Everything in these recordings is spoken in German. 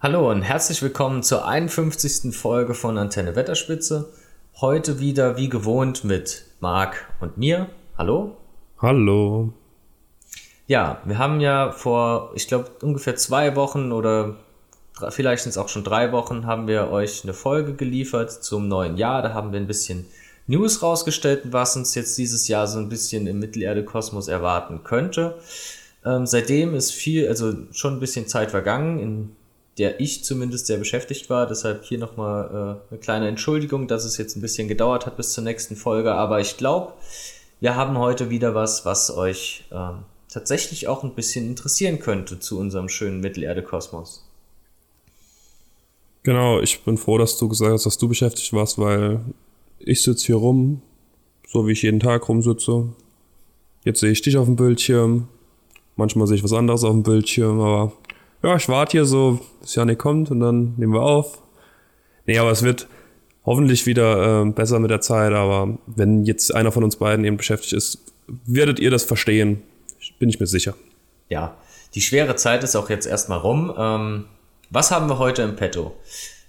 Hallo und herzlich willkommen zur 51. Folge von Antenne Wetterspitze. Heute wieder wie gewohnt mit Marc und mir. Hallo. Hallo. Ja, wir haben ja vor, ich glaube, ungefähr zwei Wochen oder vielleicht sind es auch schon drei Wochen, haben wir euch eine Folge geliefert zum neuen Jahr. Da haben wir ein bisschen News rausgestellt, was uns jetzt dieses Jahr so ein bisschen im Mittelerde-Kosmos erwarten könnte. Ähm, seitdem ist viel, also schon ein bisschen Zeit vergangen. In der ich zumindest sehr beschäftigt war. Deshalb hier nochmal äh, eine kleine Entschuldigung, dass es jetzt ein bisschen gedauert hat bis zur nächsten Folge. Aber ich glaube, wir haben heute wieder was, was euch äh, tatsächlich auch ein bisschen interessieren könnte zu unserem schönen Mittelerde-Kosmos. Genau, ich bin froh, dass du gesagt hast, dass du beschäftigt warst, weil ich sitze hier rum, so wie ich jeden Tag rumsitze. Jetzt sehe ich dich auf dem Bildschirm. Manchmal sehe ich was anderes auf dem Bildschirm, aber ja, ich warte hier so, bis Janik kommt und dann nehmen wir auf. Nee, aber es wird hoffentlich wieder äh, besser mit der Zeit, aber wenn jetzt einer von uns beiden eben beschäftigt ist, werdet ihr das verstehen, bin ich mir sicher. Ja, die schwere Zeit ist auch jetzt erstmal rum. Ähm, was haben wir heute im Petto?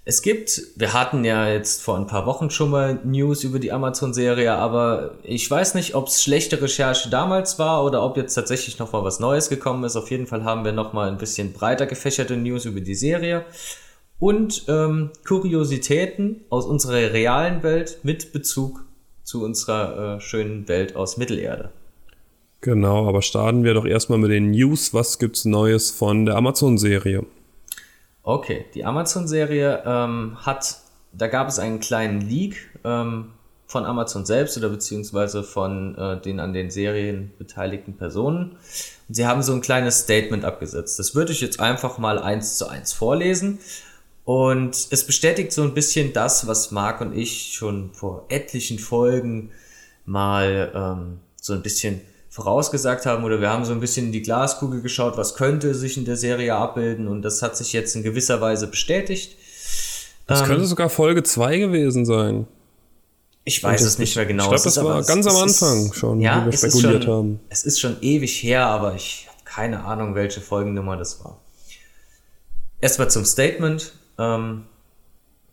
Es gibt, wir hatten ja jetzt vor ein paar Wochen schon mal News über die Amazon-Serie, aber ich weiß nicht, ob es schlechte Recherche damals war oder ob jetzt tatsächlich noch mal was Neues gekommen ist. Auf jeden Fall haben wir noch mal ein bisschen breiter gefächerte News über die Serie und ähm, Kuriositäten aus unserer realen Welt mit Bezug zu unserer äh, schönen Welt aus Mittelerde. Genau, aber starten wir doch erstmal mit den News. Was gibt's Neues von der Amazon-Serie? Okay, die Amazon-Serie ähm, hat, da gab es einen kleinen Leak ähm, von Amazon selbst oder beziehungsweise von äh, den an den Serien beteiligten Personen. Und sie haben so ein kleines Statement abgesetzt. Das würde ich jetzt einfach mal eins zu eins vorlesen. Und es bestätigt so ein bisschen das, was Marc und ich schon vor etlichen Folgen mal ähm, so ein bisschen vorausgesagt haben oder wir haben so ein bisschen in die Glaskugel geschaut, was könnte sich in der Serie abbilden und das hat sich jetzt in gewisser Weise bestätigt. Das ähm, könnte sogar Folge 2 gewesen sein. Ich weiß es nicht mehr genau. Ich glaube, das war ganz am Anfang ist, schon, ja, wie wir spekuliert schon, haben. Es ist schon ewig her, aber ich habe keine Ahnung, welche Folgennummer das war. Erstmal zum Statement. Ähm,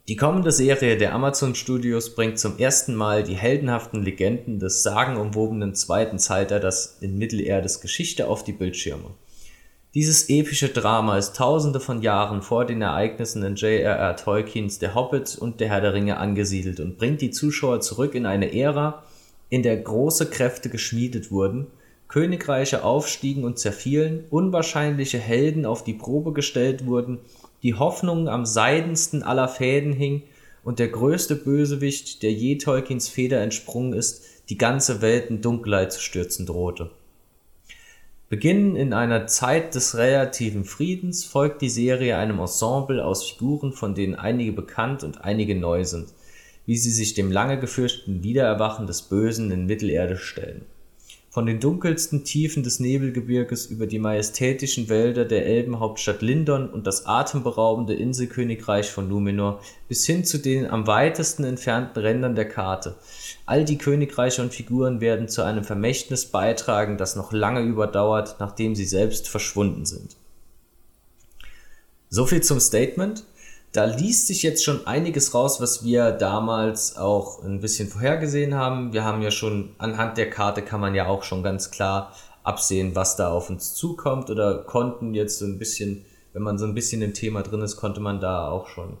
die kommende Serie der Amazon Studios bringt zum ersten Mal die heldenhaften Legenden des sagenumwobenen zweiten Zeitalters in Mittelerdes Geschichte auf die Bildschirme. Dieses epische Drama ist tausende von Jahren vor den Ereignissen in J.R.R. Tolkiens Der Hobbit und Der Herr der Ringe angesiedelt und bringt die Zuschauer zurück in eine Ära, in der große Kräfte geschmiedet wurden, Königreiche aufstiegen und zerfielen, unwahrscheinliche Helden auf die Probe gestellt wurden die Hoffnung am seidensten aller Fäden hing und der größte Bösewicht, der je Tolkiens Feder entsprungen ist, die ganze Welt in Dunkelheit zu stürzen drohte. Beginnen in einer Zeit des relativen Friedens folgt die Serie einem Ensemble aus Figuren, von denen einige bekannt und einige neu sind, wie sie sich dem lange gefürchteten Wiedererwachen des Bösen in Mittelerde stellen von den dunkelsten Tiefen des Nebelgebirges über die majestätischen Wälder der Elbenhauptstadt Lindon und das atemberaubende Inselkönigreich von Numenor bis hin zu den am weitesten entfernten Rändern der Karte. All die Königreiche und Figuren werden zu einem Vermächtnis beitragen, das noch lange überdauert, nachdem sie selbst verschwunden sind. So viel zum Statement da liest sich jetzt schon einiges raus, was wir damals auch ein bisschen vorhergesehen haben. Wir haben ja schon anhand der Karte kann man ja auch schon ganz klar absehen, was da auf uns zukommt oder konnten jetzt so ein bisschen, wenn man so ein bisschen im Thema drin ist, konnte man da auch schon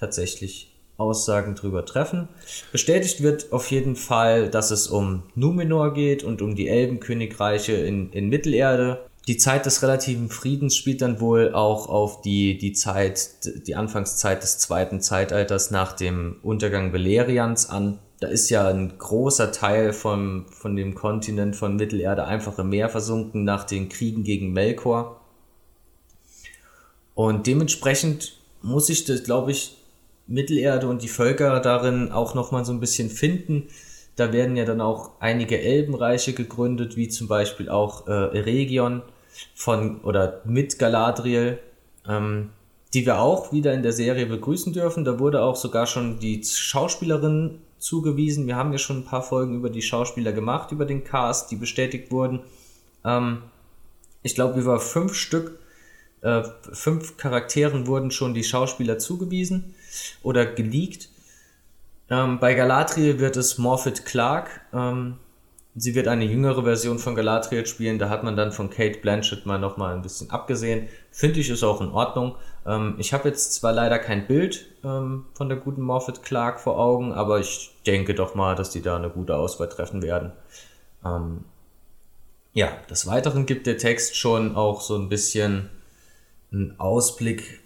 tatsächlich Aussagen drüber treffen. Bestätigt wird auf jeden Fall, dass es um Numenor geht und um die Elbenkönigreiche in, in Mittelerde die Zeit des relativen Friedens spielt dann wohl auch auf die, die Zeit, die Anfangszeit des zweiten Zeitalters nach dem Untergang Valerians an. Da ist ja ein großer Teil vom, von dem Kontinent von Mittelerde einfach im Meer versunken nach den Kriegen gegen Melkor. Und dementsprechend muss ich das, glaube ich, Mittelerde und die Völker darin auch nochmal so ein bisschen finden. Da werden ja dann auch einige Elbenreiche gegründet, wie zum Beispiel auch äh, Eregion von oder mit Galadriel, ähm, die wir auch wieder in der Serie begrüßen dürfen. Da wurde auch sogar schon die Schauspielerin zugewiesen. Wir haben ja schon ein paar Folgen über die Schauspieler gemacht, über den Cast, die bestätigt wurden. Ähm, ich glaube, über fünf Stück Äh, fünf Charakteren wurden schon die Schauspieler zugewiesen oder geleakt. Ähm, bei Galadriel wird es Morphet Clark. Ähm, sie wird eine jüngere Version von Galadriel spielen. Da hat man dann von Kate Blanchett mal noch mal ein bisschen abgesehen. Finde ich ist auch in Ordnung. Ähm, ich habe jetzt zwar leider kein Bild ähm, von der guten Morphet Clark vor Augen, aber ich denke doch mal, dass die da eine gute Auswahl treffen werden. Ähm, ja, des Weiteren gibt der Text schon auch so ein bisschen einen Ausblick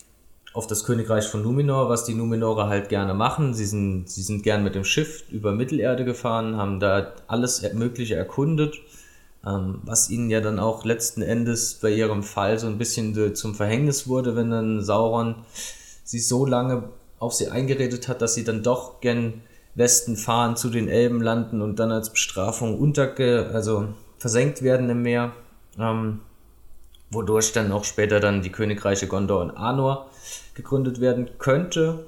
auf das Königreich von Numenor, was die Numenorer halt gerne machen. Sie sind, sie sind gern mit dem Schiff über Mittelerde gefahren, haben da alles Mögliche erkundet, ähm, was ihnen ja dann auch letzten Endes bei ihrem Fall so ein bisschen zum Verhängnis wurde, wenn dann Sauron sie so lange auf sie eingeredet hat, dass sie dann doch gern Westen fahren, zu den Elben landen und dann als Bestrafung unterge, also versenkt werden im Meer. Ähm, wodurch dann auch später dann die Königreiche Gondor und Anor gegründet werden könnte.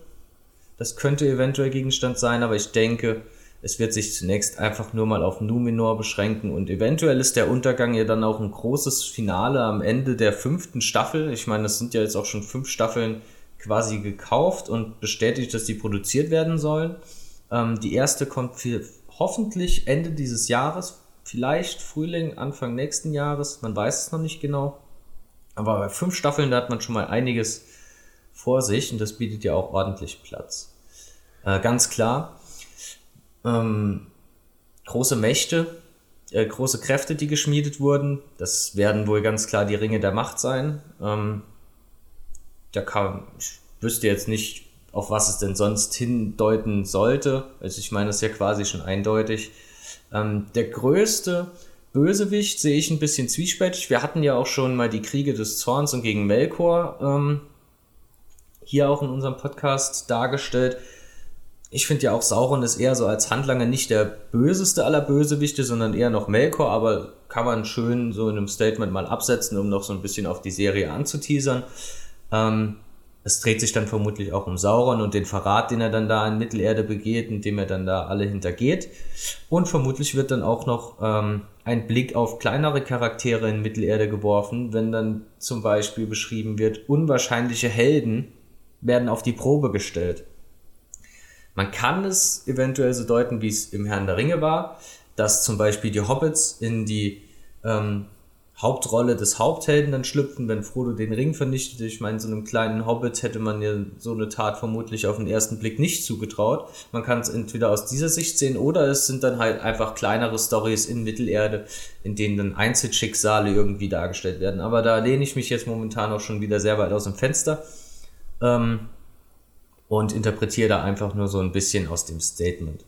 Das könnte eventuell Gegenstand sein, aber ich denke, es wird sich zunächst einfach nur mal auf Numenor beschränken und eventuell ist der Untergang ja dann auch ein großes Finale am Ende der fünften Staffel. Ich meine, es sind ja jetzt auch schon fünf Staffeln quasi gekauft und bestätigt, dass die produziert werden sollen. Ähm, die erste kommt für hoffentlich Ende dieses Jahres, vielleicht Frühling, Anfang nächsten Jahres, man weiß es noch nicht genau. Aber bei fünf Staffeln, da hat man schon mal einiges vor sich und das bietet ja auch ordentlich Platz. Äh, ganz klar, ähm, große Mächte, äh, große Kräfte, die geschmiedet wurden, das werden wohl ganz klar die Ringe der Macht sein. Ähm, da kann, ich wüsste jetzt nicht, auf was es denn sonst hindeuten sollte. Also ich meine, das ist ja quasi schon eindeutig. Ähm, der größte Bösewicht sehe ich ein bisschen zwiespältig. Wir hatten ja auch schon mal die Kriege des Zorns und gegen Melkor ähm, hier auch in unserem Podcast dargestellt. Ich finde ja auch Sauron ist eher so als Handlanger nicht der böseste aller Bösewichte, sondern eher noch Melkor, aber kann man schön so in einem Statement mal absetzen, um noch so ein bisschen auf die Serie anzuteasern. Ähm, es dreht sich dann vermutlich auch um Sauron und den Verrat, den er dann da in Mittelerde begeht, indem er dann da alle hintergeht. Und vermutlich wird dann auch noch ähm, ein Blick auf kleinere Charaktere in Mittelerde geworfen, wenn dann zum Beispiel beschrieben wird, unwahrscheinliche Helden werden auf die Probe gestellt. Man kann es eventuell so deuten, wie es im Herrn der Ringe war, dass zum Beispiel die Hobbits in die ähm, Hauptrolle des Haupthelden dann schlüpfen, wenn Frodo den Ring vernichtet. Ich meine, so einem kleinen Hobbit hätte man ja so eine Tat vermutlich auf den ersten Blick nicht zugetraut. Man kann es entweder aus dieser Sicht sehen oder es sind dann halt einfach kleinere Stories in Mittelerde, in denen dann Einzelschicksale irgendwie dargestellt werden. Aber da lehne ich mich jetzt momentan auch schon wieder sehr weit aus dem Fenster ähm, und interpretiere da einfach nur so ein bisschen aus dem Statement.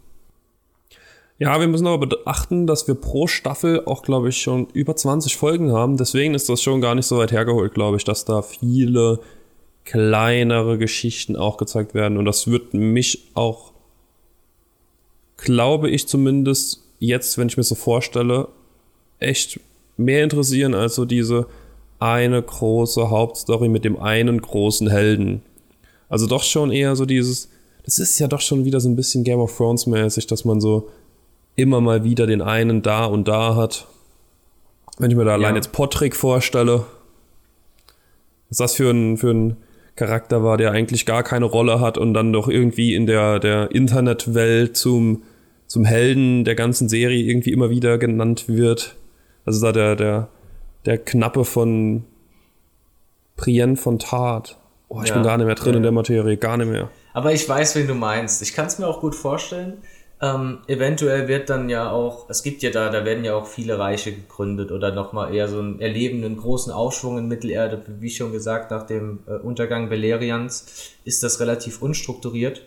Ja, wir müssen aber beachten, dass wir pro Staffel auch, glaube ich, schon über 20 Folgen haben. Deswegen ist das schon gar nicht so weit hergeholt, glaube ich, dass da viele kleinere Geschichten auch gezeigt werden. Und das wird mich auch, glaube ich zumindest, jetzt, wenn ich mir so vorstelle, echt mehr interessieren als so diese eine große Hauptstory mit dem einen großen Helden. Also doch schon eher so dieses, das ist ja doch schon wieder so ein bisschen Game of Thrones mäßig, dass man so immer mal wieder den einen da und da hat. Wenn ich mir da ja. allein jetzt Potrick vorstelle, was das für ein, für ein Charakter war, der eigentlich gar keine Rolle hat und dann doch irgendwie in der, der Internetwelt zum, zum Helden der ganzen Serie irgendwie immer wieder genannt wird. Also da der, der, der Knappe von Prien von Tat. Oh, ich ja. bin gar nicht mehr drin in der Materie, gar nicht mehr. Aber ich weiß, wen du meinst. Ich kann es mir auch gut vorstellen. Ähm, eventuell wird dann ja auch, es gibt ja da, da werden ja auch viele Reiche gegründet oder nochmal eher so einen großen Aufschwung in Mittelerde. Wie schon gesagt, nach dem äh, Untergang Valerians ist das relativ unstrukturiert.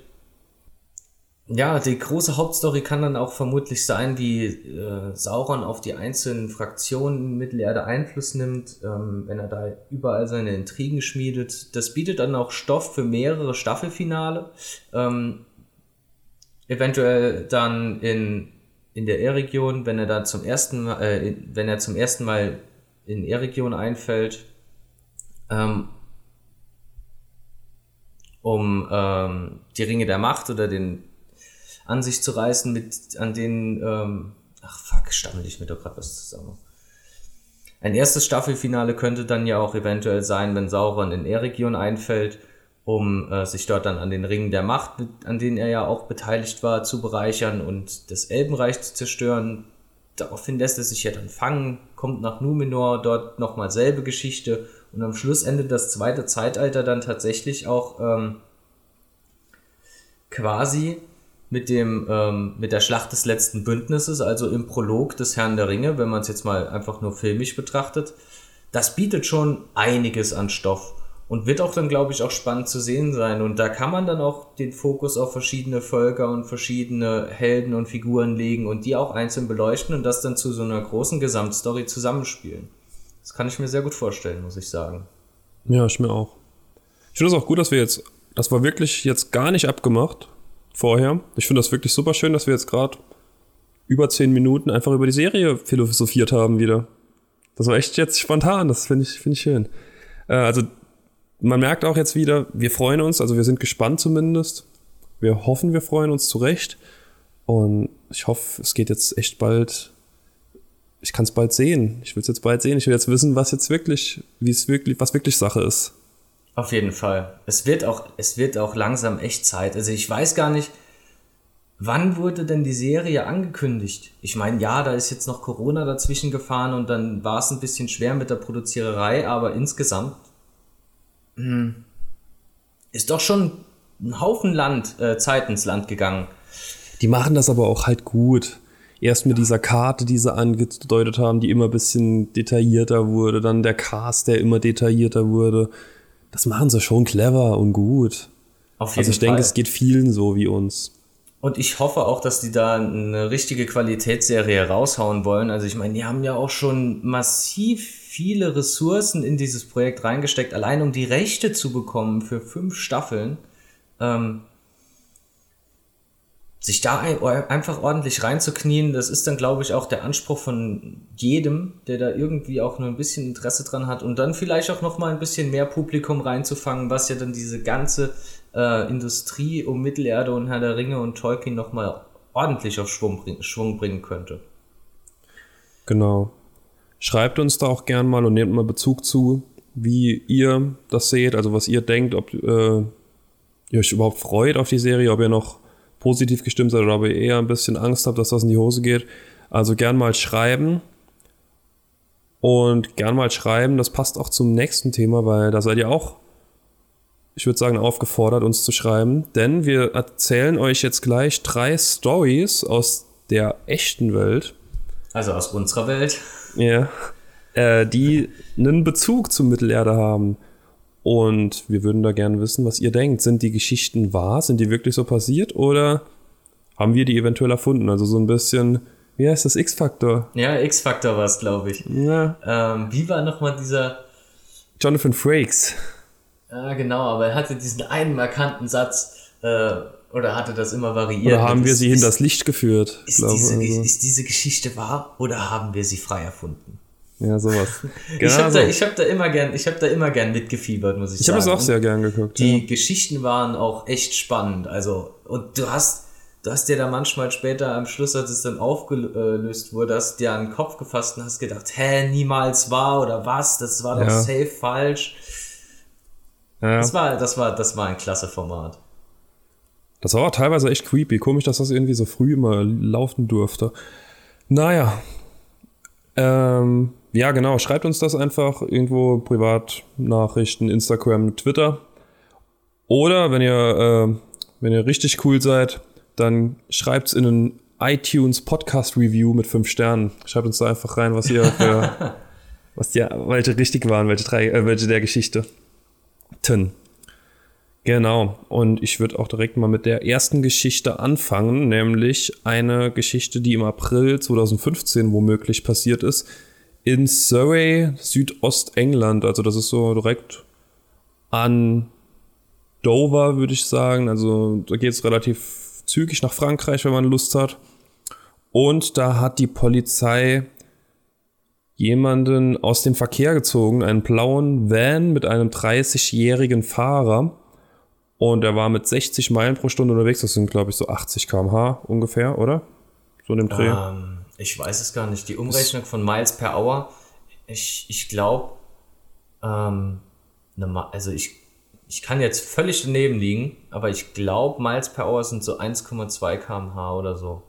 Ja, die große Hauptstory kann dann auch vermutlich sein, wie äh, Sauron auf die einzelnen Fraktionen in Mittelerde Einfluss nimmt, ähm, wenn er da überall seine Intrigen schmiedet. Das bietet dann auch Stoff für mehrere Staffelfinale. Ähm, eventuell dann in, in der E-Region, wenn er da zum ersten Mal, äh, wenn er zum ersten Mal in E-Region einfällt, ähm, um ähm, die Ringe der Macht oder den an sich zu reißen, mit an denen, ähm, ach fuck, stammel ich mir doch gerade was zusammen. Ein erstes Staffelfinale könnte dann ja auch eventuell sein, wenn Sauron in Eregion einfällt, um äh, sich dort dann an den Ringen der Macht, an denen er ja auch beteiligt war, zu bereichern und das Elbenreich zu zerstören. Daraufhin lässt er sich ja dann fangen, kommt nach Numenor, dort nochmal selbe Geschichte und am Schluss endet das zweite Zeitalter dann tatsächlich auch ähm, quasi mit dem ähm, mit der Schlacht des letzten Bündnisses, also im Prolog des Herrn der Ringe, wenn man es jetzt mal einfach nur filmisch betrachtet. Das bietet schon einiges an Stoff und wird auch dann, glaube ich, auch spannend zu sehen sein. Und da kann man dann auch den Fokus auf verschiedene Völker und verschiedene Helden und Figuren legen und die auch einzeln beleuchten und das dann zu so einer großen Gesamtstory zusammenspielen. Das kann ich mir sehr gut vorstellen, muss ich sagen. Ja, ich mir auch. Ich finde es auch gut, dass wir jetzt, das war wirklich jetzt gar nicht abgemacht vorher. Ich finde das wirklich super schön, dass wir jetzt gerade über zehn Minuten einfach über die Serie philosophiert haben wieder. Das war echt jetzt spontan, das finde ich, finde ich schön. Äh, also man merkt auch jetzt wieder, wir freuen uns, also wir sind gespannt zumindest. Wir hoffen, wir freuen uns zurecht. Und ich hoffe, es geht jetzt echt bald. Ich kann es bald sehen. Ich will es jetzt bald sehen. Ich will jetzt wissen, was jetzt wirklich, wie es wirklich, was wirklich Sache ist. Auf jeden Fall. Es wird auch, es wird auch langsam echt Zeit. Also ich weiß gar nicht, wann wurde denn die Serie angekündigt? Ich meine, ja, da ist jetzt noch Corona dazwischen gefahren und dann war es ein bisschen schwer mit der Produziererei, aber insgesamt ist doch schon ein Haufen Land, äh, Zeit ins Land gegangen. Die machen das aber auch halt gut. Erst mit dieser Karte, die sie angedeutet haben, die immer ein bisschen detaillierter wurde, dann der Cast, der immer detaillierter wurde das machen sie schon clever und gut. Auf jeden also ich Fall. denke, es geht vielen so wie uns. Und ich hoffe auch, dass die da eine richtige Qualitätsserie raushauen wollen. Also ich meine, die haben ja auch schon massiv viele Ressourcen in dieses Projekt reingesteckt, allein um die Rechte zu bekommen für fünf Staffeln. Ähm, sich da einfach ordentlich reinzuknien, das ist dann, glaube ich, auch der Anspruch von jedem, der da irgendwie auch nur ein bisschen Interesse dran hat und dann vielleicht auch noch mal ein bisschen mehr Publikum reinzufangen, was ja dann diese ganze äh, Industrie um Mittelerde und Herr der Ringe und Tolkien noch mal ordentlich auf Schwung, bring Schwung bringen könnte. Genau. Schreibt uns da auch gern mal und nehmt mal Bezug zu, wie ihr das seht, also was ihr denkt, ob äh, ihr euch überhaupt freut auf die Serie, ob ihr noch positiv gestimmt seid oder ob ihr eher ein bisschen Angst habt, dass das in die Hose geht. Also gern mal schreiben. Und gern mal schreiben, das passt auch zum nächsten Thema, weil da seid ihr auch, ich würde sagen, aufgefordert, uns zu schreiben. Denn wir erzählen euch jetzt gleich drei Stories aus der echten Welt. Also aus unserer Welt. Ja. Äh, die einen Bezug zur Mittelerde haben. Und wir würden da gerne wissen, was ihr denkt. Sind die Geschichten wahr? Sind die wirklich so passiert? Oder haben wir die eventuell erfunden? Also so ein bisschen, wie heißt das, X-Faktor? Ja, X-Faktor war es, glaube ich. Ja. Ähm, wie war nochmal dieser... Jonathan Frakes. Ja, genau, aber er hatte diesen einen markanten Satz, äh, oder hatte das immer variiert. Oder haben wir sie ist, hinters Licht geführt? Ist diese, also. ist diese Geschichte wahr oder haben wir sie frei erfunden? Ja, sowas. Genau ich habe so. da, hab da immer gern, ich habe da immer gern mitgefiebert, muss ich, ich sagen. Ich habe es auch sehr gern geguckt. Die ja. Geschichten waren auch echt spannend. Also und du hast, du hast dir da manchmal später am Schluss, als es dann aufgelöst wurde, hast dir an den Kopf gefasst und hast gedacht, hä, niemals war oder was? Das war doch ja. safe falsch. Ja. Das war, das war, das war ein klasse Format. Das war auch teilweise echt creepy. Komisch, dass das irgendwie so früh immer laufen durfte. Naja. Ähm, ja, genau. Schreibt uns das einfach irgendwo Privatnachrichten, Instagram, Twitter. Oder wenn ihr, äh, wenn ihr richtig cool seid, dann schreibt es in einen iTunes Podcast Review mit fünf Sternen. Schreibt uns da einfach rein, was ihr für, was die, welche richtig waren, welche drei, äh, welche der Geschichte. Ten. Genau. Und ich würde auch direkt mal mit der ersten Geschichte anfangen, nämlich eine Geschichte, die im April 2015 womöglich passiert ist in Surrey, Südostengland. Also das ist so direkt an Dover, würde ich sagen. Also da geht es relativ zügig nach Frankreich, wenn man Lust hat. Und da hat die Polizei jemanden aus dem Verkehr gezogen, einen blauen Van mit einem 30-jährigen Fahrer. Und er war mit 60 Meilen pro Stunde unterwegs. Das sind, glaube ich, so 80 km/h ungefähr, oder? So in dem Dreh. Ähm, ich weiß es gar nicht. Die Umrechnung von Miles per Hour ich, ich glaube, ähm, ne, also ich, ich kann jetzt völlig daneben liegen, aber ich glaube, Miles per Hour sind so 1,2 km/h oder so.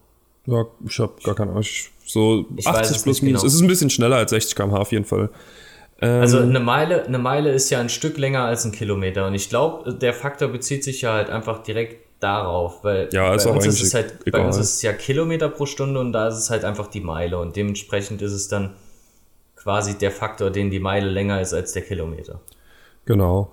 Ja, ich habe gar keine Ahnung. So Ich weiß 80 es plus nicht minus. genau. Es ist ein bisschen schneller als 60 km/h auf jeden Fall. Ähm, Also eine Meile, eine Meile ist ja ein Stück länger als ein Kilometer und ich glaube, der Faktor bezieht sich ja halt einfach direkt darauf, weil Ja, bei uns ist es halt, bei egal. uns ist es ja Kilometer pro Stunde und da ist es halt einfach die Meile und dementsprechend ist es dann quasi der Faktor, den die Meile länger ist als der Kilometer. Genau.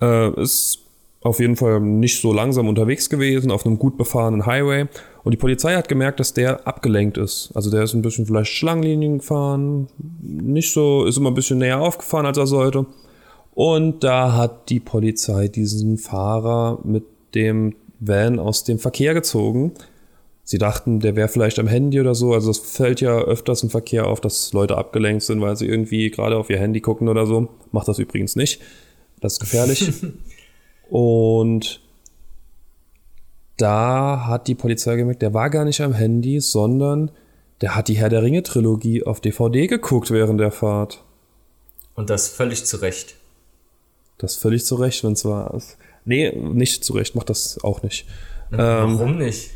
Äh, ist auf jeden Fall nicht so langsam unterwegs gewesen, auf einem gut befahrenen Highway. Und die Polizei hat gemerkt, dass der abgelenkt ist. Also der ist ein bisschen vielleicht Schlangenlinien gefahren, nicht so, ist immer ein bisschen näher aufgefahren, als er sollte. Und da hat die Polizei diesen Fahrer mit dem Van aus dem Verkehr gezogen. Sie dachten, der wäre vielleicht am Handy oder so. Also es fällt ja öfters im Verkehr auf, dass Leute abgelenkt sind, weil sie irgendwie gerade auf ihr Handy gucken oder so. Macht das übrigens nicht. Das ist gefährlich. Und da hat die Polizei gemerkt, der war gar nicht am Handy, sondern der hat die Herr der Ringe Trilogie auf DVD geguckt während der Fahrt. Und das völlig zu Recht. Das völlig zu Recht, wenn es war. Nee, nicht zu Recht, macht das auch nicht. Warum nicht?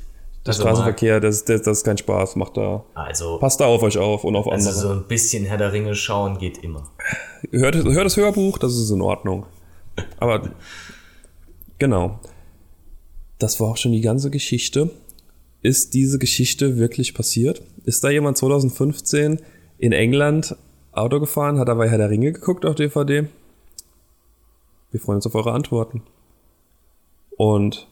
Der Also, Straßenverkehr, das, das, das ist kein Spaß, macht da. Also, Passt da auf euch auf und auf also andere. so ein bisschen Herr der Ringe schauen geht immer. Hört, hört das Hörbuch, das ist in Ordnung. Aber genau. Das war auch schon die ganze Geschichte. Ist diese Geschichte wirklich passiert? Ist da jemand 2015 in England Auto gefahren, hat dabei Herr der Ringe geguckt auf DVD? Wir freuen uns auf eure Antworten. Und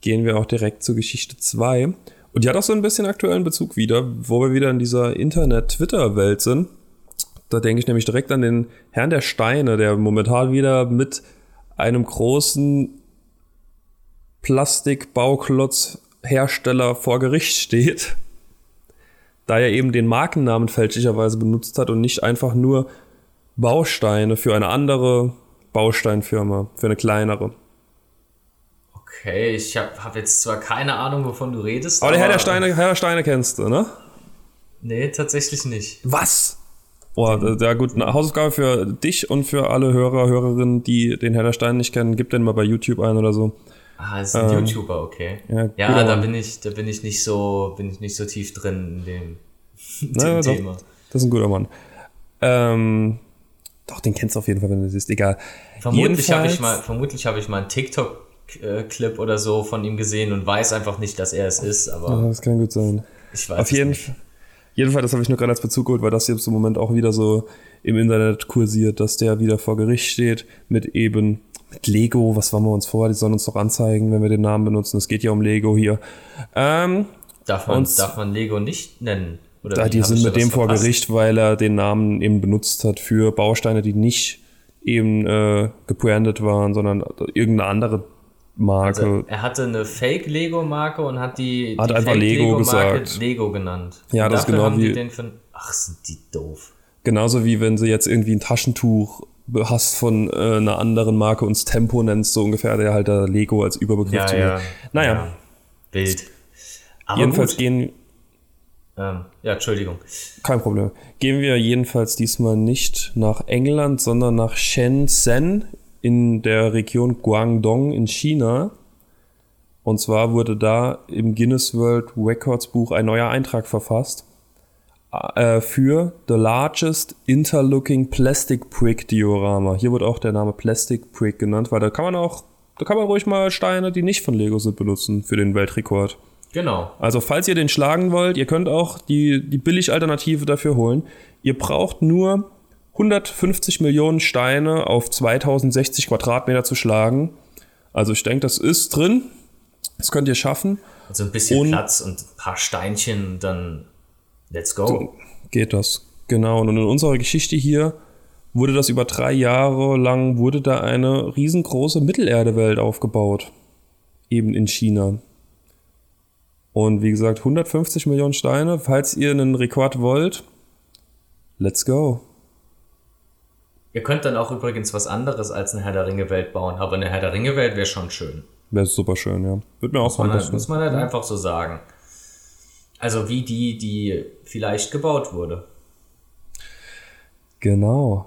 gehen wir auch direkt zur Geschichte 2. Und die hat auch so ein bisschen aktuellen Bezug wieder, wo wir wieder in dieser Internet-Twitter-Welt sind. Da denke ich nämlich direkt an den Herrn der Steine, der momentan wieder mit einem großen Plastikbauklotz-Hersteller vor Gericht steht, da er eben den Markennamen fälschlicherweise benutzt hat und nicht einfach nur Bausteine für eine andere Bausteinfirma, für eine kleinere. Okay, ich habe hab jetzt zwar keine Ahnung, wovon du redest. Aber der Herr der Steine, Herr der Steine kennst du, ne? Nee, tatsächlich nicht. Was? Boah, da- da gut, eine Hausaufgabe für dich und für alle Hörer, Hörerinnen, die den Steine nicht kennen, gib den mal bei YouTube ein oder so. Ah, ist ein YouTuber, okay. Ähm, ja, Ja, guter da bin ich, da bin ich nicht so, bin ich nicht so tief drin in dem, Na, dem doch, Thema. das ist ein guter Mann. Ähm, doch, den kennst du auf jeden Fall, wenn du siehst. Egal. Vermutlich habe ich mal, vermutlich habe ich mal einen TikTok-Clip oder so von ihm gesehen und weiß einfach nicht, dass er es ist, aber Das kann gut sein. ich weiß Auf jeden nicht. Fall. Jedenfalls, das habe ich nur gerade als Bezug geholt, weil das jetzt im Moment auch wieder so im Internet kursiert, dass der wieder vor Gericht steht mit eben mit Lego. Was waren wir uns vor? Die sollen uns doch anzeigen, wenn wir den Namen benutzen. Es geht ja um Lego hier. Ähm, Darf man, darf man Lego nicht nennen? Oder da, die sind mit dem vor? Gericht, weil er den Namen eben benutzt hat für Bausteine, die nicht eben äh, gebrandet waren, sondern irgendeine andere Marke. Also, er hatte eine Fake-Lego-Marke und hat die, Hat die einfach Lego Fake-Lego-Marke gesagt. Lego genannt. Ja, Und das genau haben die wie- Den für, ach, sind die doof. Genauso wie wenn sie jetzt irgendwie ein Taschentuch hast von äh, einer anderen Marke und Tempo nennst, so ungefähr, der halt da Lego als Überbegriff Ja, zu ja. Naja, Ja, wild. Aber jedenfalls gut. gehen, Ähm, ja, Entschuldigung. kein Problem, gehen wir jedenfalls diesmal nicht nach England, sondern nach Shenzhen in der Region Guangdong in China. Und zwar wurde da im Guinness World Records Buch ein neuer Eintrag verfasst äh, für The Largest Interlooking Plastic Brick Diorama. Hier wird auch der Name Plastic Brick genannt, weil da kann man auch, da kann man ruhig mal Steine, die nicht von Lego sind, benutzen für den Weltrekord. Genau. Also falls ihr den schlagen wollt, ihr könnt auch die, die Billig-Alternative dafür holen. Ihr braucht nur 150 Millionen Steine auf 2060 Quadratmeter zu schlagen. Also ich denke, das ist drin. Das könnt ihr schaffen. Also ein bisschen Und- Platz und ein paar Steinchen, dann let's go. Geht das. Genau. Und in unserer Geschichte hier wurde das über drei Jahre lang, wurde da eine riesengroße Mittelerdewelt aufgebaut. Eben in China. Und wie gesagt, 150 Millionen Steine. Falls ihr einen Rekord wollt, let's go. Ihr könnt dann auch übrigens was anderes als eine Herr der Ringe-Welt bauen, aber eine Herr der Ringe-Welt wäre schon schön. Wäre super schön, ja. Wird mir auch Muss man, halt, muss man halt einfach so sagen. Also wie die, die vielleicht gebaut wurde. Genau.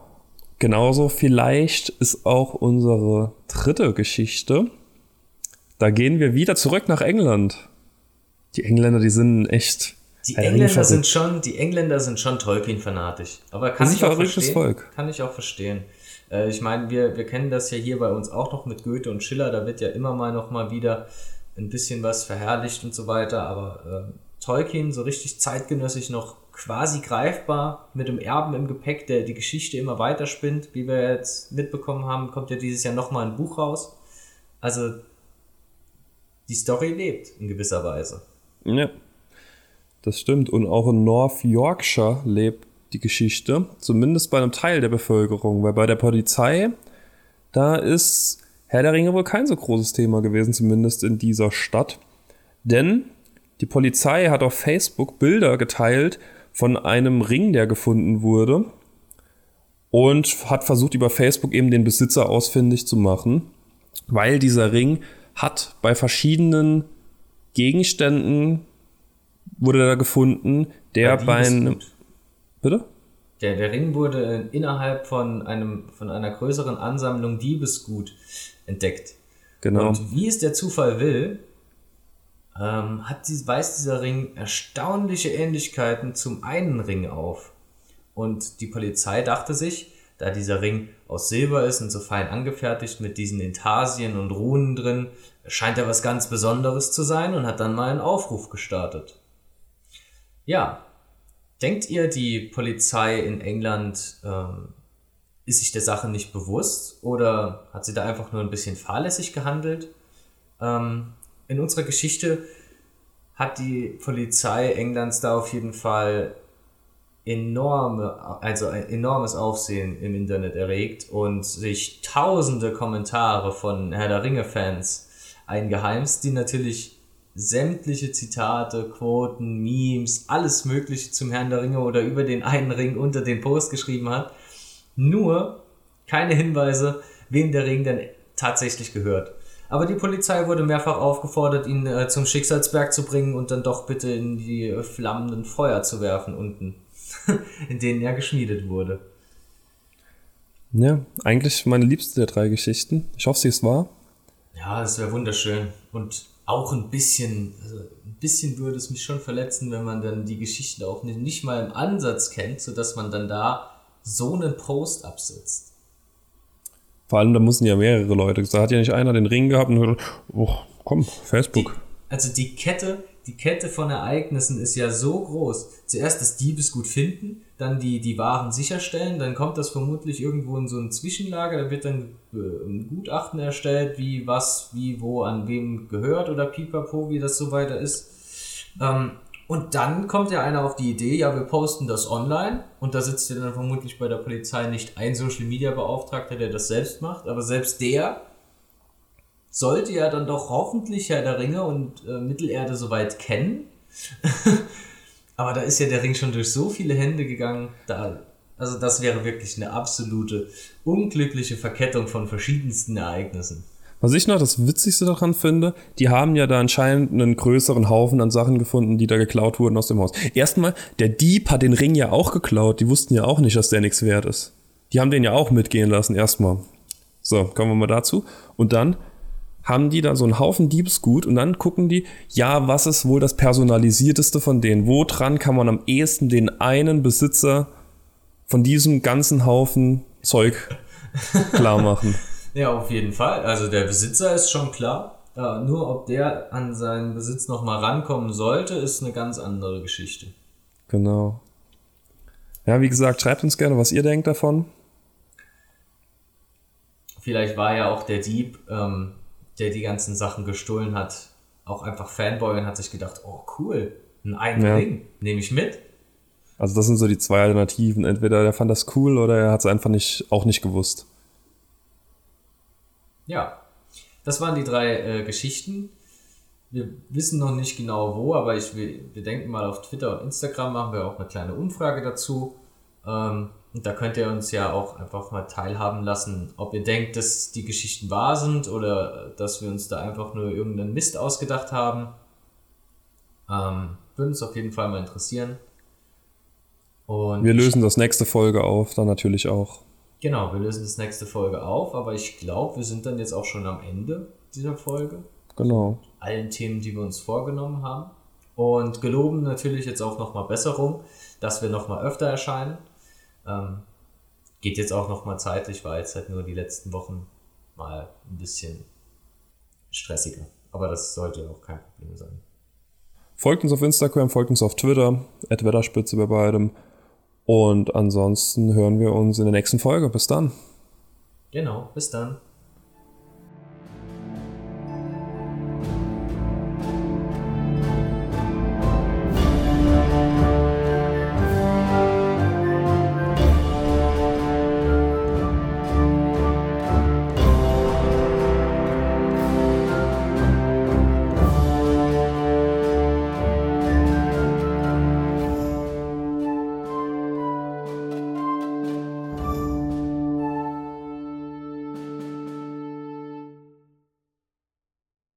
Genauso vielleicht ist auch unsere dritte Geschichte. Da gehen wir wieder zurück nach England. Die Engländer, die sind echt. Die Engländer sind schon, die Engländer sind schon Tolkien-fanatisch. Aber kann ich auch verstehen. Volk. Kann ich auch verstehen. Äh, ich meine, wir, wir kennen das ja hier bei uns auch noch mit Goethe und Schiller. Da wird ja immer mal noch mal wieder ein bisschen was verherrlicht und so weiter. Aber äh, Tolkien so richtig zeitgenössisch noch quasi greifbar mit dem Erben im Gepäck, der die Geschichte immer weiter spinnt. Wie wir jetzt mitbekommen haben, kommt ja dieses Jahr nochmal ein Buch raus. Also die Story lebt in gewisser Weise. Ja, das stimmt. Und auch in North Yorkshire lebt die Geschichte, zumindest bei einem Teil der Bevölkerung, weil bei der Polizei, da ist Herr der Ringe wohl kein so großes Thema gewesen, zumindest in dieser Stadt. Denn die Polizei hat auf Facebook Bilder geteilt von einem Ring, der gefunden wurde und hat versucht über Facebook eben den Besitzer ausfindig zu machen, weil dieser Ring hat bei verschiedenen Gegenständen wurde da gefunden, der bei einem Bitte? Der, der Ring wurde innerhalb von einem von einer größeren Ansammlung Diebesgut entdeckt. Genau. Und wie es der Zufall will, ähm, hat die, weist dieser Ring erstaunliche Ähnlichkeiten zum einen Ring auf. Und die Polizei dachte sich, da dieser Ring aus Silber ist und so fein angefertigt mit diesen Intarsien und Runen drin, scheint er was ganz Besonderes zu sein und hat dann mal einen Aufruf gestartet. Ja, denkt ihr, die Polizei in England ähm, ist sich der Sache nicht bewusst oder hat sie da einfach nur ein bisschen fahrlässig gehandelt? Ähm, in unserer Geschichte hat die Polizei Englands da auf jeden Fall enorme, also ein enormes Aufsehen im Internet erregt und sich tausende Kommentare von Herr der Ringe-Fans eingeheimst, die natürlich sämtliche Zitate, Quoten, Memes, alles Mögliche zum Herrn der Ringe oder über den einen Ring unter den Post geschrieben hat. Nur keine Hinweise, wem der Ring denn tatsächlich gehört. Aber die Polizei wurde mehrfach aufgefordert, ihn äh, zum Schicksalsberg zu bringen und dann doch bitte in die äh, flammenden Feuer zu werfen unten, in denen er geschmiedet wurde. Ja, eigentlich meine liebste der drei Geschichten. Ich hoffe, sie ist wahr. Ja, das wäre wunderschön. Und auch ein bisschen, also ein bisschen würde es mich schon verletzen, wenn man dann die Geschichten auch nicht, nicht mal im Ansatz kennt, sodass man dann da so einen Post absetzt. Vor allem, da mussten ja mehrere Leute. Da hat ja nicht einer den Ring gehabt und gesagt, oh, komm, Facebook. Die, also die Kette, die Kette von Ereignissen ist ja so groß. Zuerst das Diebesgut finden, dann die, die Waren sicherstellen, dann kommt das vermutlich irgendwo in so ein Zwischenlager, da wird dann äh, ein Gutachten erstellt, wie was, wie, wo, an wem gehört oder pipapo, wie das so weiter ist. Ähm, und dann kommt ja einer auf die Idee, ja, wir posten das online und da sitzt ja dann vermutlich bei der Polizei nicht ein Social Media Beauftragter, der das selbst macht, aber selbst der sollte ja dann doch hoffentlich Herr der Ringe und äh, Mittelerde soweit kennen. aber da ist ja der Ring schon durch so viele Hände gegangen, da, also das wäre wirklich eine absolute unglückliche Verkettung von verschiedensten Ereignissen. Was ich noch das Witzigste daran finde, die haben ja da anscheinend einen größeren Haufen an Sachen gefunden, die da geklaut wurden aus dem Haus. Erstmal, der Dieb hat den Ring ja auch geklaut. Die wussten ja auch nicht, dass der nichts wert ist. Die haben den ja auch mitgehen lassen, erstmal. So, kommen wir mal dazu. Und dann haben die da so einen Haufen Diebesgut und dann gucken die, ja, was ist wohl das personalisierteste von denen? Wo dran kann man am ehesten den einen Besitzer von diesem ganzen Haufen Zeug klar machen? Ja, auf jeden Fall. Also der Besitzer ist schon klar. Ja, nur ob der an seinen Besitz nochmal rankommen sollte, ist eine ganz andere Geschichte. Genau. Ja, wie gesagt, schreibt uns gerne, was ihr denkt davon. Vielleicht war ja auch der Dieb, ähm, der die ganzen Sachen gestohlen hat, auch einfach Fanboy und hat sich gedacht, oh cool, ein einen ja. Ring, nehme ich mit. Also das sind so die zwei Alternativen. Entweder er fand das cool oder er hat es einfach nicht, auch nicht gewusst. Ja, das waren die drei äh, Geschichten. Wir wissen noch nicht genau wo, aber ich, wir, wir denken mal auf Twitter und Instagram machen wir auch eine kleine Umfrage dazu. Ähm, und da könnt ihr uns ja auch einfach mal teilhaben lassen, ob ihr denkt, dass die Geschichten wahr sind oder dass wir uns da einfach nur irgendeinen Mist ausgedacht haben. Ähm, würde uns auf jeden Fall mal interessieren. Und Wir lösen das nächste Folge auf, dann natürlich auch. Genau, wir lösen das nächste Folge auf, aber ich glaube, wir sind dann jetzt auch schon am Ende dieser Folge. Genau. Allen Themen, die wir uns vorgenommen haben. Und geloben natürlich jetzt auch nochmal Besserung, dass wir nochmal öfter erscheinen. Ähm, geht jetzt auch nochmal zeitlich, war jetzt halt nur die letzten Wochen mal ein bisschen stressiger. Aber das sollte auch kein Problem sein. Folgt uns auf Instagram, folgt uns auf Twitter, Wetterspitze bei beidem. Und ansonsten hören wir uns in der nächsten Folge. Bis dann. Genau, bis dann.